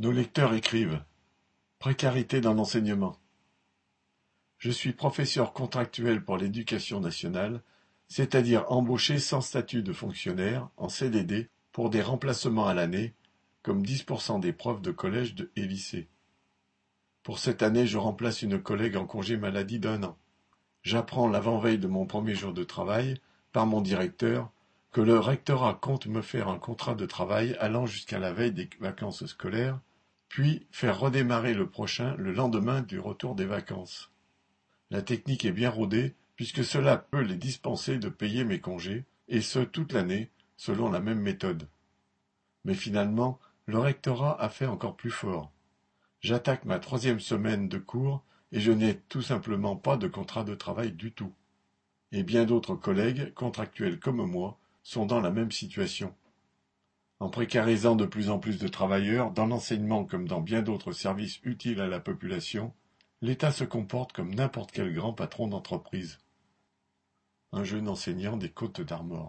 Nos lecteurs écrivent: Précarité dans l'enseignement. Je suis professeur contractuel pour l'éducation nationale, c'est-à-dire embauché sans statut de fonctionnaire, en CDD, pour des remplacements à l'année, comme 10% des profs de collège et lycée. Pour cette année, je remplace une collègue en congé maladie d'un an. J'apprends l'avant-veille de mon premier jour de travail, par mon directeur, que le rectorat compte me faire un contrat de travail allant jusqu'à la veille des vacances scolaires, puis faire redémarrer le prochain le lendemain du retour des vacances. La technique est bien rodée, puisque cela peut les dispenser de payer mes congés, et ce toute l'année, selon la même méthode. Mais finalement, le rectorat a fait encore plus fort. J'attaque ma troisième semaine de cours et je n'ai tout simplement pas de contrat de travail du tout. Et bien d'autres collègues, contractuels comme moi, sont dans la même situation. En précarisant de plus en plus de travailleurs, dans l'enseignement comme dans bien d'autres services utiles à la population, l'État se comporte comme n'importe quel grand patron d'entreprise. Un jeune enseignant des Côtes d'Armor.